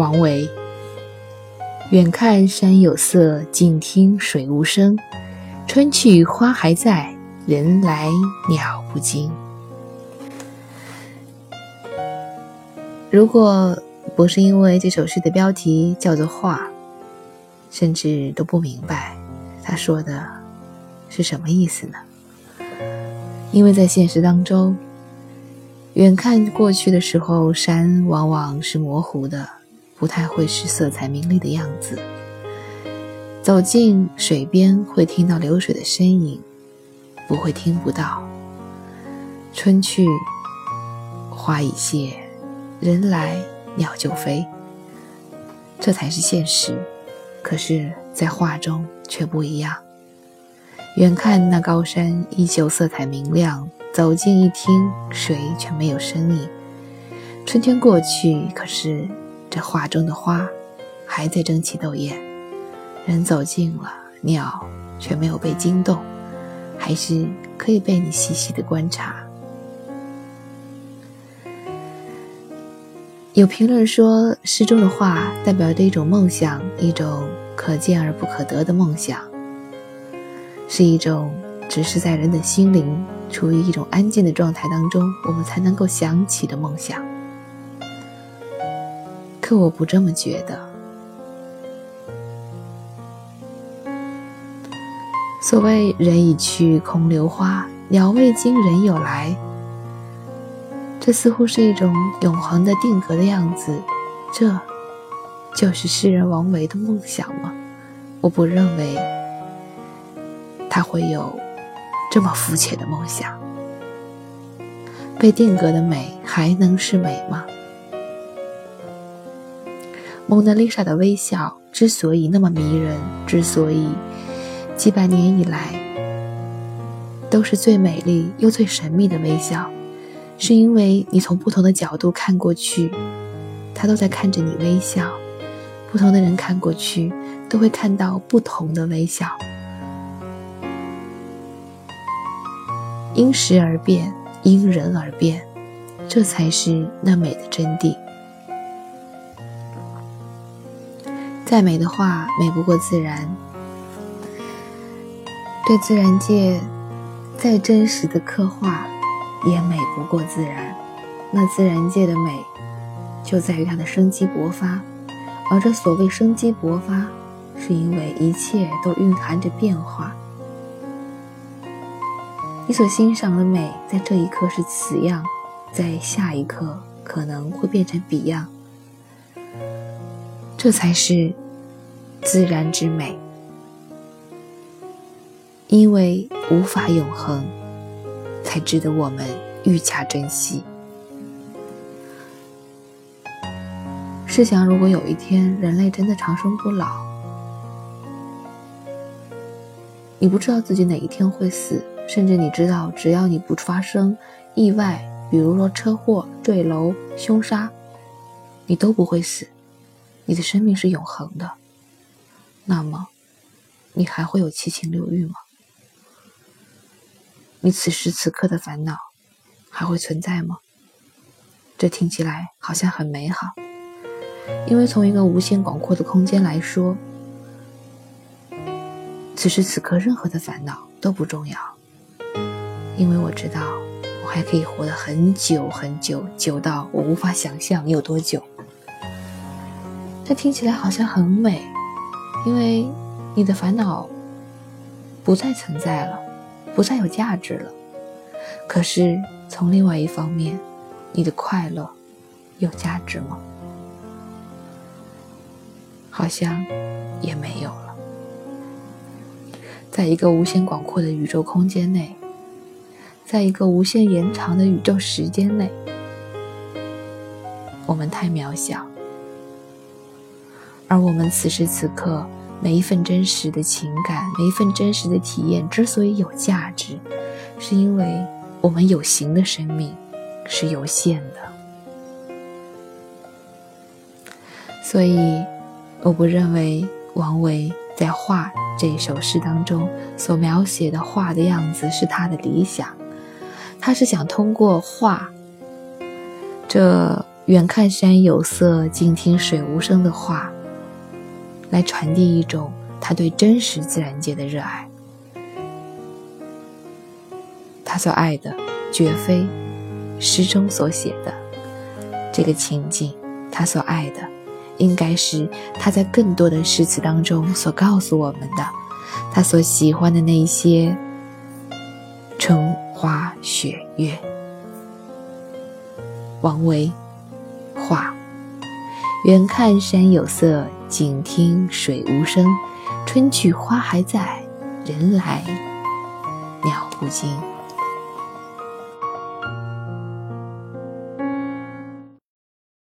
王维。远看山有色，近听水无声。春去花还在，人来鸟不惊。如果不是因为这首诗的标题叫做“画”，甚至都不明白他说的是什么意思呢？因为在现实当中。远看过去的时候，山往往是模糊的，不太会是色彩明丽的样子。走进水边，会听到流水的声音，不会听不到。春去，花已谢，人来鸟就飞，这才是现实。可是，在画中却不一样。远看那高山依旧色彩明亮。走近一听，水却没有声音。春天过去，可是这画中的花还在争奇斗艳。人走近了，鸟却没有被惊动，还是可以被你细细的观察。有评论说，诗中的画代表着一种梦想，一种可见而不可得的梦想，是一种只是在人的心灵。处于一种安静的状态当中，我们才能够想起的梦想。可我不这么觉得。所谓“人已去，空留花；鸟未惊，人有来。”这似乎是一种永恒的定格的样子。这，就是诗人王维的梦想吗？我不认为，他会有。这么肤浅的梦想，被定格的美还能是美吗？蒙娜丽莎的微笑之所以那么迷人，之所以几百年以来都是最美丽又最神秘的微笑，是因为你从不同的角度看过去，他都在看着你微笑；不同的人看过去，都会看到不同的微笑。因时而变，因人而变，这才是那美的真谛。再美的画，美不过自然；对自然界再真实的刻画，也美不过自然。那自然界的美，就在于它的生机勃发。而这所谓生机勃发，是因为一切都蕴含着变化。你所欣赏的美，在这一刻是此样，在下一刻可能会变成彼样。这才是自然之美，因为无法永恒，才值得我们愈加珍惜。试想，如果有一天人类真的长生不老，你不知道自己哪一天会死。甚至你知道，只要你不发生意外，比如说车祸、坠楼、凶杀，你都不会死，你的生命是永恒的。那么，你还会有七情六欲吗？你此时此刻的烦恼还会存在吗？这听起来好像很美好，因为从一个无限广阔的空间来说，此时此刻任何的烦恼都不重要。因为我知道，我还可以活得很久很久，久到我无法想象有多久。这听起来好像很美，因为你的烦恼不再存在了，不再有价值了。可是从另外一方面，你的快乐有价值吗？好像也没有了。在一个无限广阔的宇宙空间内。在一个无限延长的宇宙时间内，我们太渺小，而我们此时此刻每一份真实的情感，每一份真实的体验之所以有价值，是因为我们有形的生命是有限的。所以，我不认为王维在《画》这首诗当中所描写的画的样子是他的理想。他是想通过画这远看山有色，近听水无声的话，来传递一种他对真实自然界的热爱。他所爱的，绝非诗中所写的这个情景；他所爱的，应该是他在更多的诗词当中所告诉我们的，他所喜欢的那些春花雪月。王维。画，远看山有色，近听水无声。春去花还在，人来鸟不惊。